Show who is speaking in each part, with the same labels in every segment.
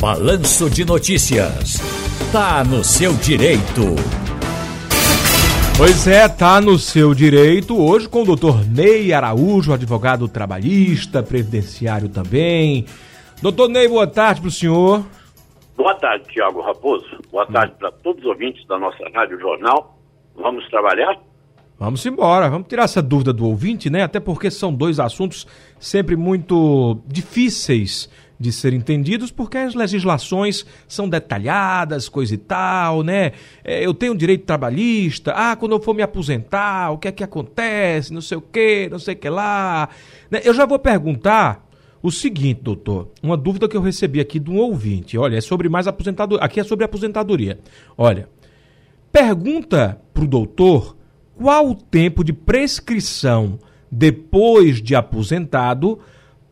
Speaker 1: Balanço de Notícias. Tá no seu direito.
Speaker 2: Pois é, tá no seu direito. Hoje com o doutor Ney Araújo, advogado trabalhista, previdenciário também. Doutor Ney, boa tarde para o senhor.
Speaker 3: Boa tarde, Tiago Raposo. Boa tarde para todos os ouvintes da nossa Rádio Jornal. Vamos trabalhar?
Speaker 2: Vamos embora, vamos tirar essa dúvida do ouvinte, né? Até porque são dois assuntos sempre muito difíceis de ser entendidos, porque as legislações são detalhadas, coisa e tal, né? É, eu tenho direito trabalhista, ah, quando eu for me aposentar, o que é que acontece, não sei o que, não sei o que lá. Né? Eu já vou perguntar o seguinte, doutor, uma dúvida que eu recebi aqui de um ouvinte, olha, é sobre mais aposentadoria, aqui é sobre aposentadoria. Olha, pergunta para o doutor qual o tempo de prescrição depois de aposentado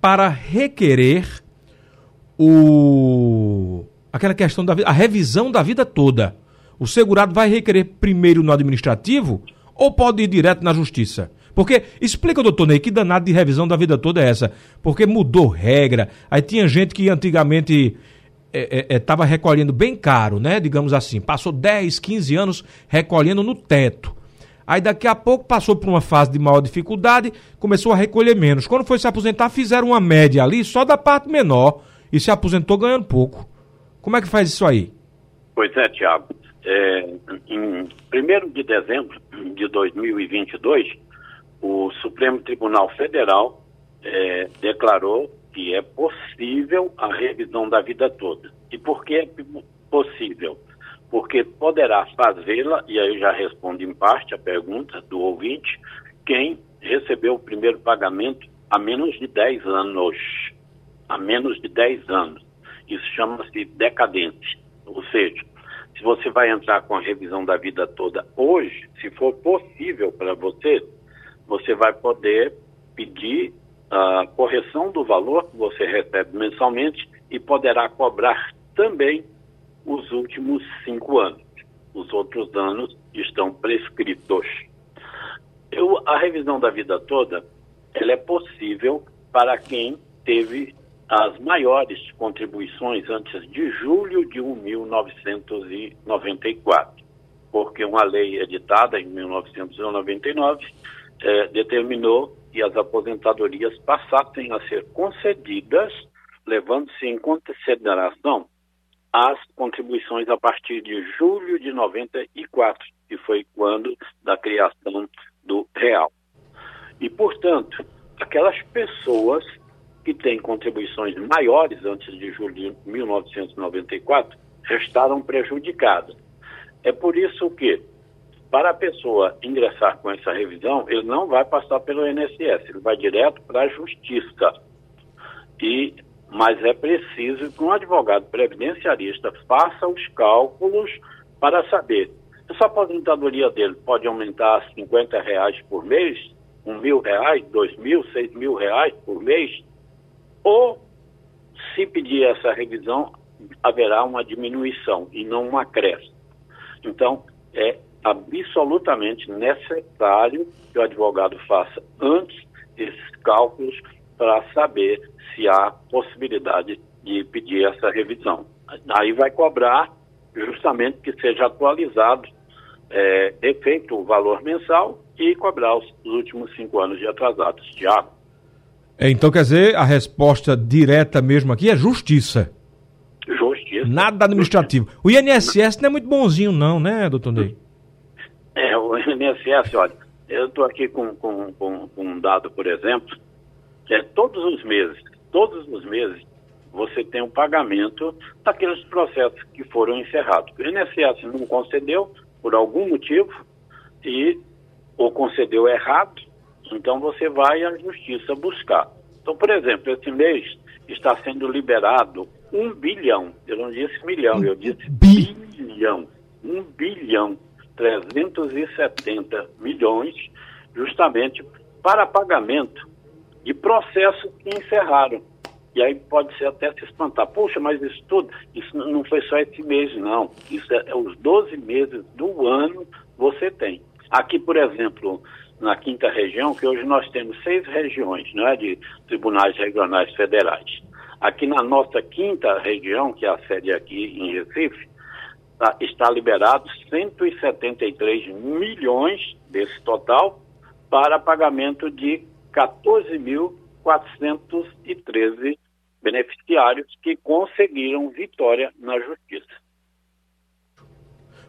Speaker 2: para requerer o aquela questão da a revisão da vida toda. O segurado vai requerer primeiro no administrativo ou pode ir direto na justiça? Porque, explica, doutor Ney, que danado de revisão da vida toda é essa? Porque mudou regra, aí tinha gente que antigamente estava é, é, é recolhendo bem caro, né? Digamos assim, passou 10, 15 anos recolhendo no teto. Aí daqui a pouco passou por uma fase de maior dificuldade, começou a recolher menos. Quando foi se aposentar, fizeram uma média ali só da parte menor e se aposentou ganhando pouco. Como é que faz isso aí?
Speaker 3: Pois é, Tiago. É, em 1 de dezembro de 2022, o Supremo Tribunal Federal é, declarou que é possível a revisão da vida toda. E por que é possível? porque poderá fazê-la, e aí eu já respondo em parte a pergunta do ouvinte, quem recebeu o primeiro pagamento há menos de 10 anos. Há menos de 10 anos. Isso chama-se decadente. Ou seja, se você vai entrar com a revisão da vida toda hoje, se for possível para você, você vai poder pedir a correção do valor que você recebe mensalmente e poderá cobrar também os últimos cinco anos. Os outros anos estão prescritos. Eu, a revisão da vida toda, ela é possível para quem teve as maiores contribuições antes de julho de 1994, porque uma lei editada em 1999 eh, determinou que as aposentadorias passassem a ser concedidas, levando-se em consideração as contribuições a partir de julho de 94, que foi quando da criação do real. E, portanto, aquelas pessoas que têm contribuições maiores antes de julho de 1994 restaram prejudicadas. É por isso que, para a pessoa ingressar com essa revisão, ele não vai passar pelo INSS, ele vai direto para a Justiça. E mas é preciso que um advogado previdenciarista faça os cálculos para saber se a aposentadoria dele pode aumentar a 50 reais por mês, um mil reais, dois mil, seis mil reais por mês, ou se pedir essa revisão, haverá uma diminuição e não um acréscimo. Então, é absolutamente necessário que o advogado faça antes esses cálculos para saber se há possibilidade de pedir essa revisão. Aí vai cobrar justamente que seja atualizado, é, efeito o valor mensal e cobrar os, os últimos cinco anos de atrasados. Tiago.
Speaker 2: É, então quer dizer, a resposta direta mesmo aqui é justiça.
Speaker 3: Justiça.
Speaker 2: Nada administrativo. O INSS não é muito bonzinho não, né, doutor Ney?
Speaker 3: É, o INSS, olha, eu estou aqui com, com, com, com um dado, por exemplo, que é todos os meses, todos os meses, você tem um pagamento daqueles processos que foram encerrados. O INSS não concedeu por algum motivo e ou concedeu errado, então você vai à justiça buscar. Então, por exemplo, esse mês está sendo liberado um bilhão, eu não disse milhão, eu disse bilhão, um bilhão, 370 milhões, justamente para pagamento de processos que encerraram. E aí pode ser até se espantar. Poxa, mas isso tudo, isso não foi só esse mês, não. Isso é, é os 12 meses do ano você tem. Aqui, por exemplo, na quinta região, que hoje nós temos seis regiões né, de tribunais regionais federais. Aqui na nossa quinta região, que é a sede aqui em Recife, tá, está liberado 173 milhões desse total para pagamento de 14.413 beneficiários que conseguiram vitória na justiça.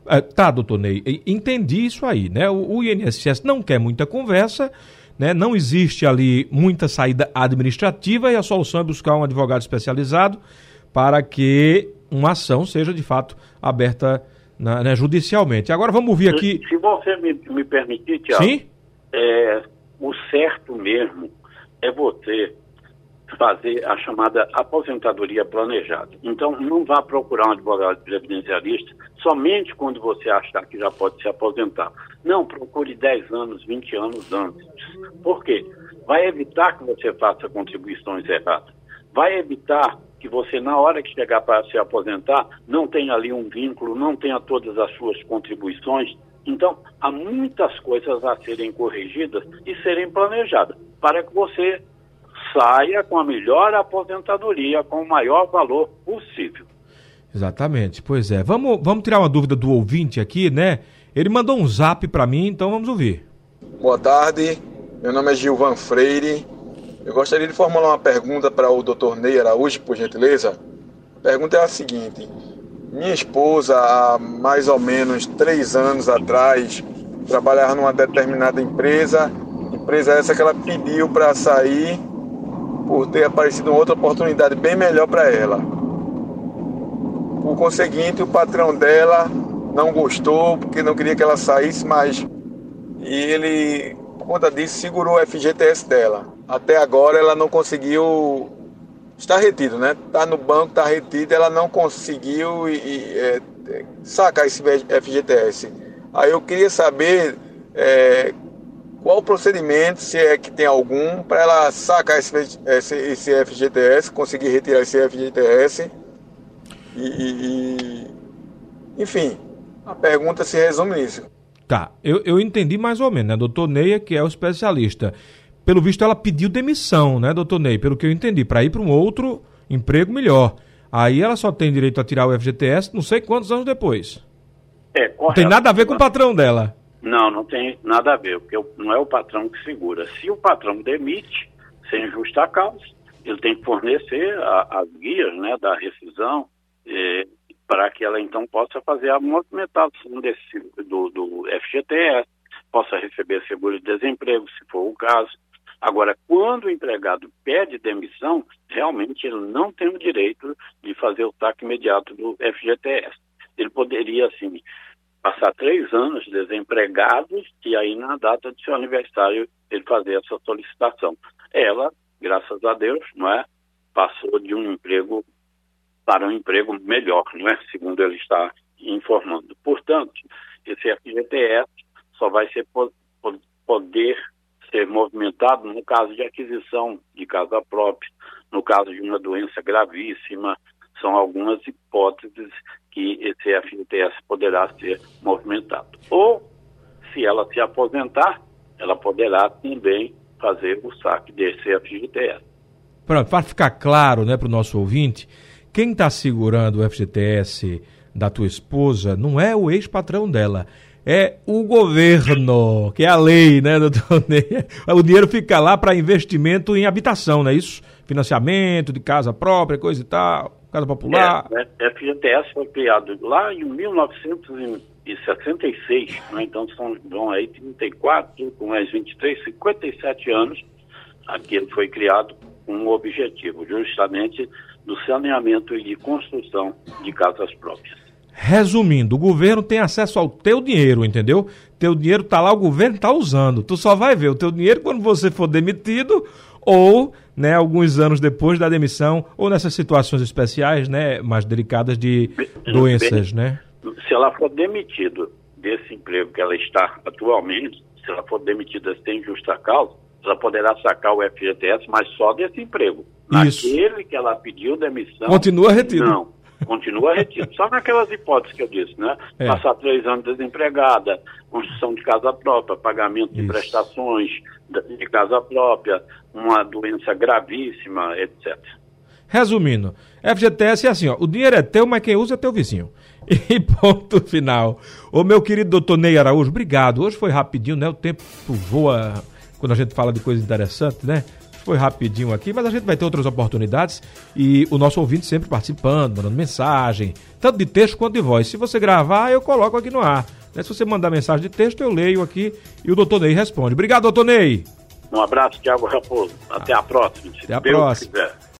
Speaker 2: É, tá, doutor Ney, entendi isso aí, né? O, o INSS não quer muita conversa, né? Não existe ali muita saída administrativa e a solução é buscar um advogado especializado para que uma ação seja de fato aberta na, né, judicialmente. Agora vamos ouvir aqui.
Speaker 3: Se você me, me permitir, Tiago,
Speaker 2: Sim?
Speaker 3: É, o certo mesmo é você fazer a chamada aposentadoria planejada. Então, não vá procurar um advogado previdenciarista somente quando você achar que já pode se aposentar. Não, procure 10 anos, 20 anos antes. Por quê? Vai evitar que você faça contribuições erradas. Vai evitar que você, na hora que chegar para se aposentar, não tenha ali um vínculo, não tenha todas as suas contribuições. Então, há muitas coisas a serem corrigidas e serem planejadas para que você saia com a melhor aposentadoria, com o maior valor possível.
Speaker 2: Exatamente, pois é. Vamos, vamos tirar uma dúvida do ouvinte aqui, né? Ele mandou um zap para mim, então vamos ouvir.
Speaker 4: Boa tarde, meu nome é Gilvan Freire. Eu gostaria de formular uma pergunta para o Dr. Ney Araújo, por gentileza. A pergunta é a seguinte: minha esposa, há mais ou menos três anos atrás, trabalhava numa determinada empresa, empresa essa que ela pediu para sair por ter aparecido outra oportunidade bem melhor para ela. Por conseguinte, o patrão dela não gostou, porque não queria que ela saísse, mas e ele, por conta disso, segurou o FGTS dela. Até agora ela não conseguiu. Está retido, né? Está no banco, está retido, ela não conseguiu e, e, é, sacar esse FGTS. Aí eu queria saber é, qual o procedimento, se é que tem algum, para ela sacar esse, esse, esse, FGTS, conseguir retirar esse FGTS. E, e, enfim, a pergunta se resume nisso.
Speaker 2: Tá, eu, eu entendi mais ou menos, né? Doutor Neia, que é o especialista. Pelo visto, ela pediu demissão, né, doutor Ney? Pelo que eu entendi, para ir para um outro emprego melhor. Aí ela só tem direito a tirar o FGTS não sei quantos anos depois.
Speaker 3: É, correto.
Speaker 2: Não tem nada a ver com o patrão dela.
Speaker 3: Não, não tem nada a ver, porque não é o patrão que segura. Se o patrão demite, sem justa causa, ele tem que fornecer a, as guias né, da rescisão eh, para que ela então possa fazer a movimentação desse, do, do FGTS, possa receber seguro-desemprego, se for o caso. Agora, quando o empregado pede demissão, realmente ele não tem o direito de fazer o saque imediato do FGTS. Ele poderia, assim, passar três anos desempregados e aí na data de seu aniversário ele fazer essa solicitação. Ela, graças a Deus, não é, passou de um emprego para um emprego melhor, não é, segundo ele está informando. Portanto, esse FGTS só vai ser poder ser movimentado no caso de aquisição de casa própria, no caso de uma doença gravíssima, são algumas hipóteses que esse FGTS poderá ser movimentado. Ou, se ela se aposentar, ela poderá também fazer o saque desse FGTS.
Speaker 2: Para ficar claro né, para o nosso ouvinte, quem está segurando o FGTS da tua esposa não é o ex-patrão dela, é o governo, que é a lei, né, doutor Ney? O dinheiro fica lá para investimento em habitação, não é isso? Financiamento de casa própria, coisa e tal. Casa Popular.
Speaker 3: É, é, FGTS foi criado lá em 1966, né? então são, vão aí 34, com mais 23, 57 anos, aqui ele foi criado com um objetivo, justamente do saneamento e de construção de casas próprias.
Speaker 2: Resumindo, o governo tem acesso ao teu dinheiro, entendeu? Teu dinheiro tá lá, o governo tá usando. Tu só vai ver o teu dinheiro quando você for demitido ou né, alguns anos depois da demissão, ou nessas situações especiais, né, mais delicadas de doenças, né?
Speaker 3: Se ela for demitida desse emprego que ela está atualmente, se ela for demitida sem justa causa, ela poderá sacar o FGTS, mas só desse emprego.
Speaker 2: Isso.
Speaker 3: Naquele que ela pediu demissão.
Speaker 2: Continua retido.
Speaker 3: Não continua retido. Só naquelas hipóteses que eu disse, né? É. Passar três anos desempregada, construção de casa própria, pagamento de Isso. prestações de casa própria, uma doença gravíssima, etc.
Speaker 2: Resumindo, FGTS é assim, ó, o dinheiro é teu, mas quem usa é teu vizinho. E ponto final. Ô meu querido doutor Ney Araújo, obrigado. Hoje foi rapidinho, né? O tempo voa quando a gente fala de coisa interessante, né? Foi rapidinho aqui, mas a gente vai ter outras oportunidades e o nosso ouvinte sempre participando, mandando mensagem, tanto de texto quanto de voz. Se você gravar, eu coloco aqui no ar. Né? Se você mandar mensagem de texto, eu leio aqui e o doutor Ney responde. Obrigado, doutor Ney.
Speaker 3: Um abraço, Tiago Raposo. Até a próxima.
Speaker 2: Até a Deus próxima. Quiser.